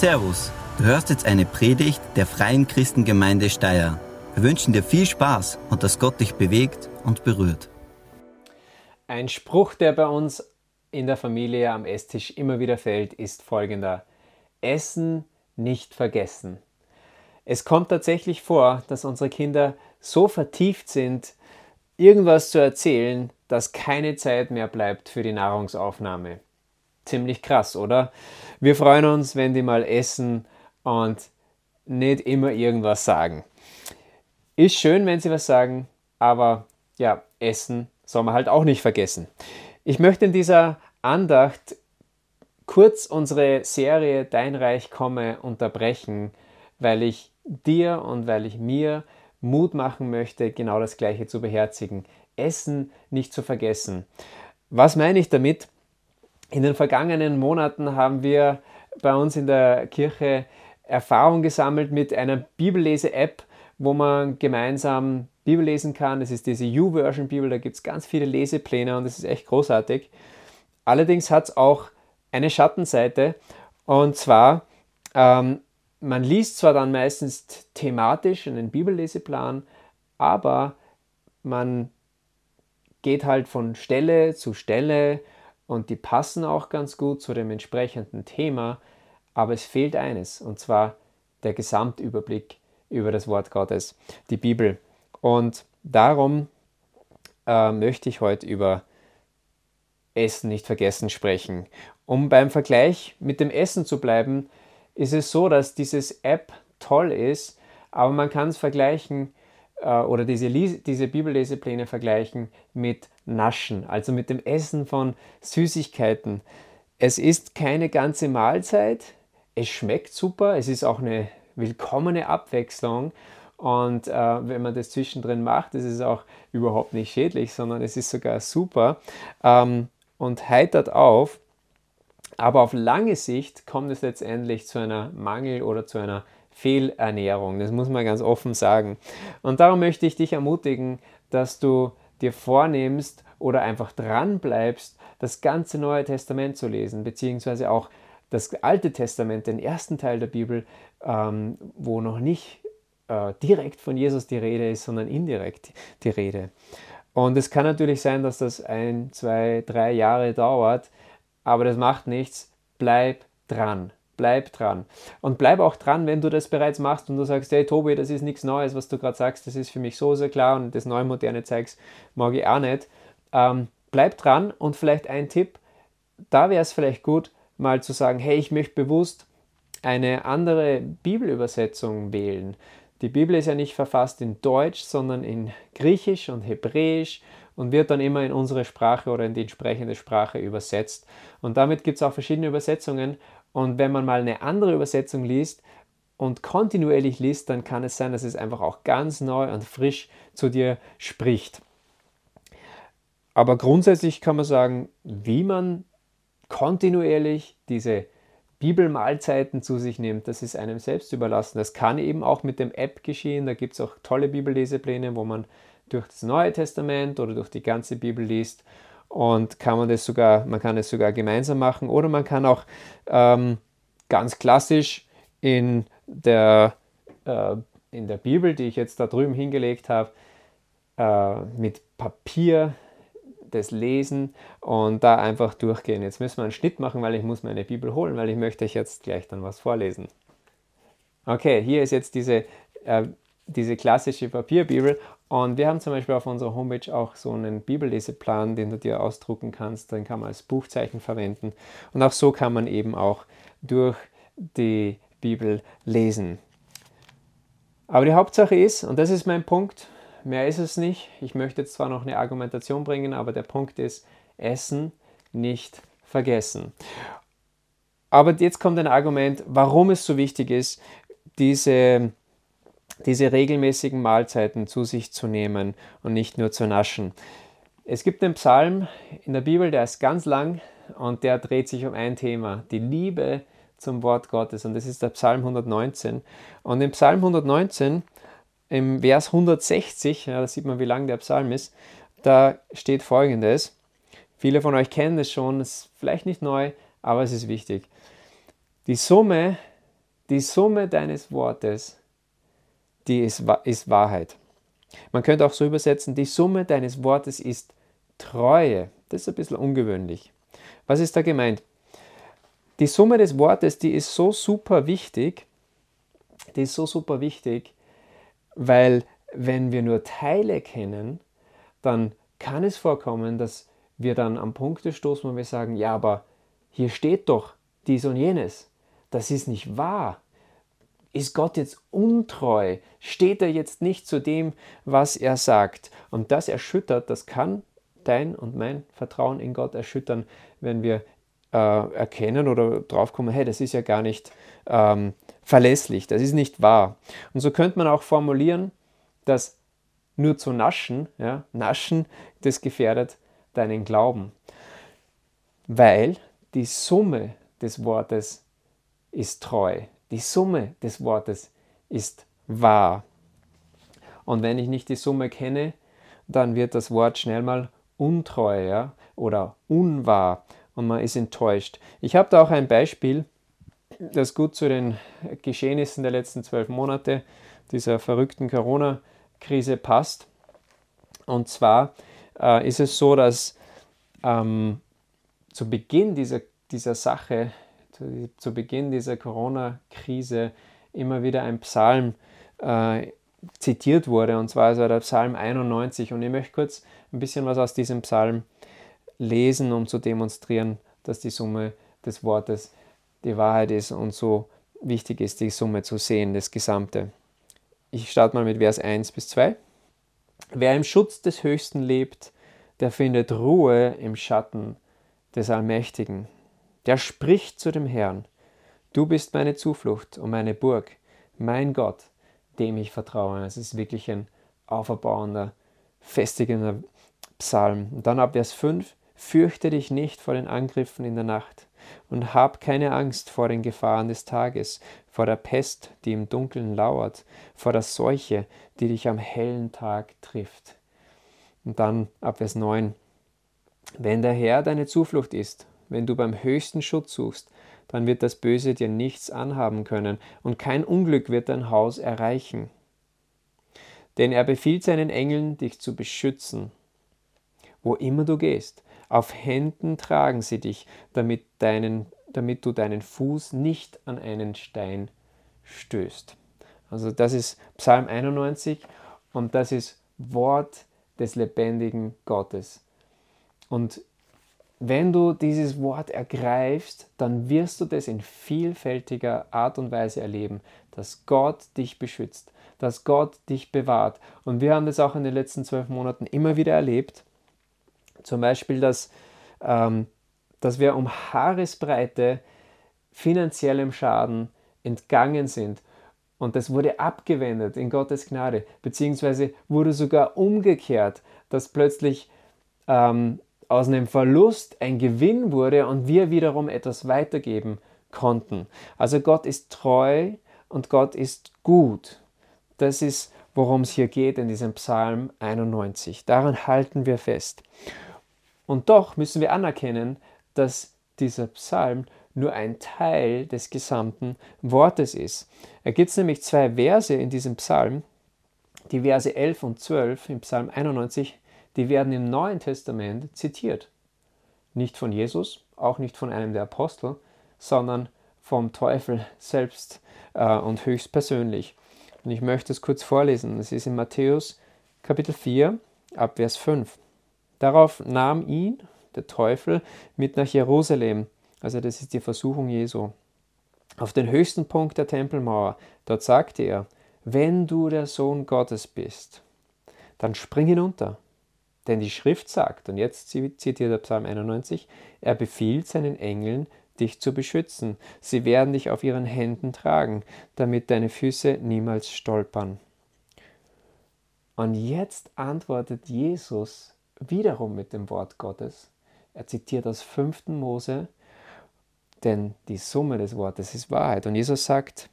Servus, du hörst jetzt eine Predigt der Freien Christengemeinde Steyr. Wir wünschen dir viel Spaß und dass Gott dich bewegt und berührt. Ein Spruch, der bei uns in der Familie am Esstisch immer wieder fällt, ist folgender. Essen nicht vergessen. Es kommt tatsächlich vor, dass unsere Kinder so vertieft sind, irgendwas zu erzählen, dass keine Zeit mehr bleibt für die Nahrungsaufnahme. Ziemlich krass, oder? Wir freuen uns, wenn die mal essen und nicht immer irgendwas sagen. Ist schön, wenn sie was sagen, aber ja, essen soll man halt auch nicht vergessen. Ich möchte in dieser Andacht kurz unsere Serie Dein Reich komme unterbrechen, weil ich dir und weil ich mir Mut machen möchte, genau das Gleiche zu beherzigen. Essen nicht zu vergessen. Was meine ich damit? In den vergangenen Monaten haben wir bei uns in der Kirche Erfahrung gesammelt mit einer Bibellese-App, wo man gemeinsam Bibel lesen kann. Das ist diese U-Version Bibel, da gibt es ganz viele Lesepläne und das ist echt großartig. Allerdings hat es auch eine Schattenseite und zwar, ähm, man liest zwar dann meistens thematisch einen Bibelleseplan, aber man geht halt von Stelle zu Stelle und die passen auch ganz gut zu dem entsprechenden Thema, aber es fehlt eines, und zwar der Gesamtüberblick über das Wort Gottes, die Bibel. Und darum äh, möchte ich heute über Essen nicht vergessen sprechen. Um beim Vergleich mit dem Essen zu bleiben, ist es so, dass dieses App toll ist, aber man kann es vergleichen äh, oder diese, diese Bibellesepläne vergleichen mit Naschen, also mit dem Essen von Süßigkeiten. Es ist keine ganze Mahlzeit, es schmeckt super, es ist auch eine willkommene Abwechslung und äh, wenn man das zwischendrin macht, ist es auch überhaupt nicht schädlich, sondern es ist sogar super ähm, und heitert auf. Aber auf lange Sicht kommt es letztendlich zu einer Mangel- oder zu einer Fehlernährung. Das muss man ganz offen sagen. Und darum möchte ich dich ermutigen, dass du dir vornimmst oder einfach dran bleibst, das ganze Neue Testament zu lesen, beziehungsweise auch das Alte Testament, den ersten Teil der Bibel, ähm, wo noch nicht äh, direkt von Jesus die Rede ist, sondern indirekt die Rede. Und es kann natürlich sein, dass das ein, zwei, drei Jahre dauert, aber das macht nichts. Bleib dran. Bleib dran. Und bleib auch dran, wenn du das bereits machst und du sagst, hey Tobi, das ist nichts Neues, was du gerade sagst, das ist für mich so sehr klar und das Neumoderne zeigst, mag ich auch nicht. Ähm, bleib dran und vielleicht ein Tipp, da wäre es vielleicht gut, mal zu sagen, hey, ich möchte bewusst eine andere Bibelübersetzung wählen. Die Bibel ist ja nicht verfasst in Deutsch, sondern in Griechisch und Hebräisch und wird dann immer in unsere Sprache oder in die entsprechende Sprache übersetzt. Und damit gibt es auch verschiedene Übersetzungen und wenn man mal eine andere Übersetzung liest und kontinuierlich liest, dann kann es sein, dass es einfach auch ganz neu und frisch zu dir spricht. Aber grundsätzlich kann man sagen, wie man kontinuierlich diese Bibelmahlzeiten zu sich nimmt, das ist einem selbst überlassen. Das kann eben auch mit dem App geschehen. Da gibt es auch tolle Bibellesepläne, wo man durch das Neue Testament oder durch die ganze Bibel liest und kann man das sogar, man kann es sogar gemeinsam machen oder man kann auch ähm, ganz klassisch in der, äh, in der Bibel, die ich jetzt da drüben hingelegt habe, äh, mit Papier das lesen und da einfach durchgehen. Jetzt müssen wir einen Schnitt machen, weil ich muss meine Bibel holen, weil ich möchte euch jetzt gleich dann was vorlesen. Okay, hier ist jetzt diese, äh, diese klassische Papierbibel und wir haben zum Beispiel auf unserer Homepage auch so einen Bibelleseplan, den du dir ausdrucken kannst. Den kann man als Buchzeichen verwenden. Und auch so kann man eben auch durch die Bibel lesen. Aber die Hauptsache ist, und das ist mein Punkt, mehr ist es nicht. Ich möchte jetzt zwar noch eine Argumentation bringen, aber der Punkt ist, Essen nicht vergessen. Aber jetzt kommt ein Argument, warum es so wichtig ist, diese diese regelmäßigen Mahlzeiten zu sich zu nehmen und nicht nur zu naschen. Es gibt einen Psalm in der Bibel, der ist ganz lang und der dreht sich um ein Thema, die Liebe zum Wort Gottes. Und das ist der Psalm 119. Und im Psalm 119, im Vers 160, ja, da sieht man, wie lang der Psalm ist, da steht folgendes. Viele von euch kennen es schon, ist vielleicht nicht neu, aber es ist wichtig. Die Summe Die Summe deines Wortes, die ist, ist Wahrheit. Man könnte auch so übersetzen, die Summe deines Wortes ist Treue. Das ist ein bisschen ungewöhnlich. Was ist da gemeint? Die Summe des Wortes, die ist so super wichtig, die ist so super wichtig, weil wenn wir nur Teile kennen, dann kann es vorkommen, dass wir dann am Punkte stoßen, wo wir sagen, ja, aber hier steht doch dies und jenes. Das ist nicht wahr. Ist Gott jetzt untreu? Steht er jetzt nicht zu dem, was er sagt? Und das erschüttert, das kann dein und mein Vertrauen in Gott erschüttern, wenn wir äh, erkennen oder draufkommen, hey, das ist ja gar nicht ähm, verlässlich, das ist nicht wahr. Und so könnte man auch formulieren, dass nur zu naschen, ja, naschen, das gefährdet deinen Glauben. Weil die Summe des Wortes ist treu. Die Summe des Wortes ist wahr. Und wenn ich nicht die Summe kenne, dann wird das Wort schnell mal untreu ja, oder unwahr und man ist enttäuscht. Ich habe da auch ein Beispiel, das gut zu den Geschehnissen der letzten zwölf Monate, dieser verrückten Corona-Krise passt. Und zwar äh, ist es so, dass ähm, zu Beginn dieser, dieser Sache, zu, zu Beginn dieser Corona-Krise immer wieder ein Psalm äh, zitiert wurde, und zwar also der Psalm 91. Und ich möchte kurz ein bisschen was aus diesem Psalm lesen, um zu demonstrieren, dass die Summe des Wortes die Wahrheit ist und so wichtig ist, die Summe zu sehen, das Gesamte. Ich starte mal mit Vers 1 bis 2. Wer im Schutz des Höchsten lebt, der findet Ruhe im Schatten des Allmächtigen. Der spricht zu dem Herrn, du bist meine Zuflucht und meine Burg, mein Gott, dem ich vertraue. Es ist wirklich ein auferbauender, festigender Psalm. Und dann ab Vers 5, fürchte dich nicht vor den Angriffen in der Nacht und hab keine Angst vor den Gefahren des Tages, vor der Pest, die im Dunkeln lauert, vor der Seuche, die dich am hellen Tag trifft. Und dann ab Vers 9. Wenn der Herr deine Zuflucht ist, wenn du beim höchsten Schutz suchst, dann wird das Böse dir nichts anhaben können und kein Unglück wird dein Haus erreichen. Denn er befiehlt seinen Engeln, dich zu beschützen, wo immer du gehst. Auf Händen tragen sie dich, damit, deinen, damit du deinen Fuß nicht an einen Stein stößt. Also das ist Psalm 91 und das ist Wort des lebendigen Gottes. Und wenn du dieses Wort ergreifst, dann wirst du das in vielfältiger Art und Weise erleben, dass Gott dich beschützt, dass Gott dich bewahrt. Und wir haben das auch in den letzten zwölf Monaten immer wieder erlebt. Zum Beispiel, dass, ähm, dass wir um Haaresbreite finanziellem Schaden entgangen sind und das wurde abgewendet in Gottes Gnade, beziehungsweise wurde sogar umgekehrt, dass plötzlich ähm, aus einem Verlust ein Gewinn wurde und wir wiederum etwas weitergeben konnten. Also Gott ist treu und Gott ist gut. Das ist, worum es hier geht in diesem Psalm 91. Daran halten wir fest. Und doch müssen wir anerkennen, dass dieser Psalm nur ein Teil des gesamten Wortes ist. Da gibt es nämlich zwei Verse in diesem Psalm, die Verse 11 und 12 im Psalm 91, die werden im Neuen Testament zitiert. Nicht von Jesus, auch nicht von einem der Apostel, sondern vom Teufel selbst äh, und höchstpersönlich. Und ich möchte es kurz vorlesen. Es ist in Matthäus Kapitel 4 ab Vers 5. Darauf nahm ihn, der Teufel, mit nach Jerusalem also das ist die Versuchung Jesu. Auf den höchsten Punkt der Tempelmauer, dort sagte er, wenn du der Sohn Gottes bist, dann spring hinunter. Denn die Schrift sagt, und jetzt zitiert der Psalm 91, er befiehlt seinen Engeln, dich zu beschützen. Sie werden dich auf ihren Händen tragen, damit deine Füße niemals stolpern. Und jetzt antwortet Jesus wiederum mit dem Wort Gottes. Er zitiert aus 5. Mose denn die Summe des Wortes ist Wahrheit. Und Jesus sagt,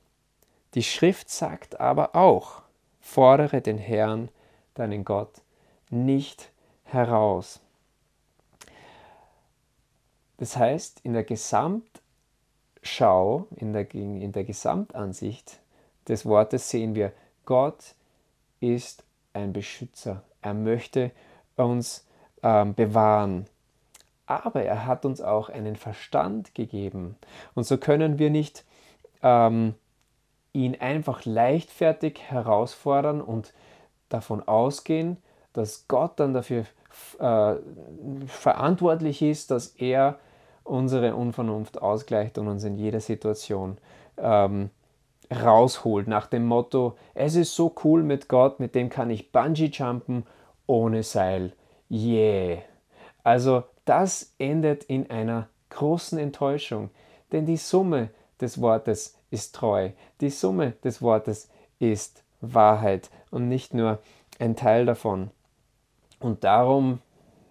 die Schrift sagt aber auch, fordere den Herrn, deinen Gott, nicht heraus. Das heißt, in der Gesamtschöpfung Schau, in der, in der Gesamtansicht des Wortes sehen wir, Gott ist ein Beschützer. Er möchte uns ähm, bewahren. Aber er hat uns auch einen Verstand gegeben. Und so können wir nicht ähm, ihn einfach leichtfertig herausfordern und davon ausgehen, dass Gott dann dafür äh, verantwortlich ist, dass er unsere Unvernunft ausgleicht und uns in jeder Situation ähm, rausholt, nach dem Motto, es ist so cool mit Gott, mit dem kann ich Bungee jumpen ohne Seil. Yeah. Also das endet in einer großen Enttäuschung, denn die Summe des Wortes ist treu, die Summe des Wortes ist Wahrheit und nicht nur ein Teil davon. Und darum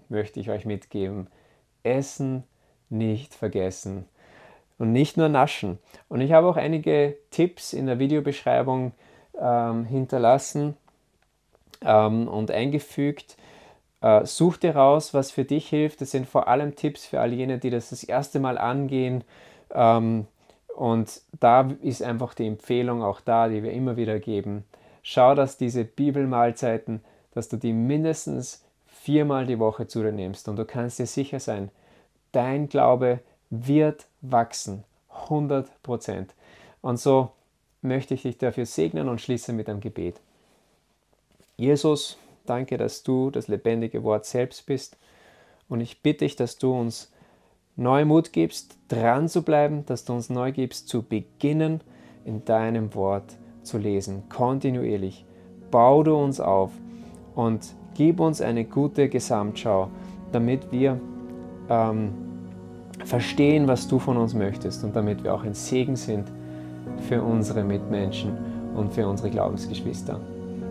möchte ich euch mitgeben, Essen nicht vergessen und nicht nur naschen. Und ich habe auch einige Tipps in der Videobeschreibung ähm, hinterlassen ähm, und eingefügt. Äh, such dir raus, was für dich hilft. Das sind vor allem Tipps für all jene, die das das erste Mal angehen. Ähm, und da ist einfach die Empfehlung auch da, die wir immer wieder geben. Schau, dass diese Bibelmahlzeiten, dass du die mindestens viermal die Woche zu dir nimmst. Und du kannst dir sicher sein, dein Glaube wird wachsen. 100 Prozent. Und so möchte ich dich dafür segnen und schließe mit einem Gebet. Jesus, danke, dass du das lebendige Wort selbst bist. Und ich bitte dich, dass du uns neu Mut gibst, dran zu bleiben, dass du uns neu gibst, zu beginnen, in deinem Wort zu lesen, kontinuierlich. Bau du uns auf und gib uns eine gute Gesamtschau, damit wir ähm, verstehen, was du von uns möchtest und damit wir auch ein Segen sind für unsere Mitmenschen und für unsere Glaubensgeschwister.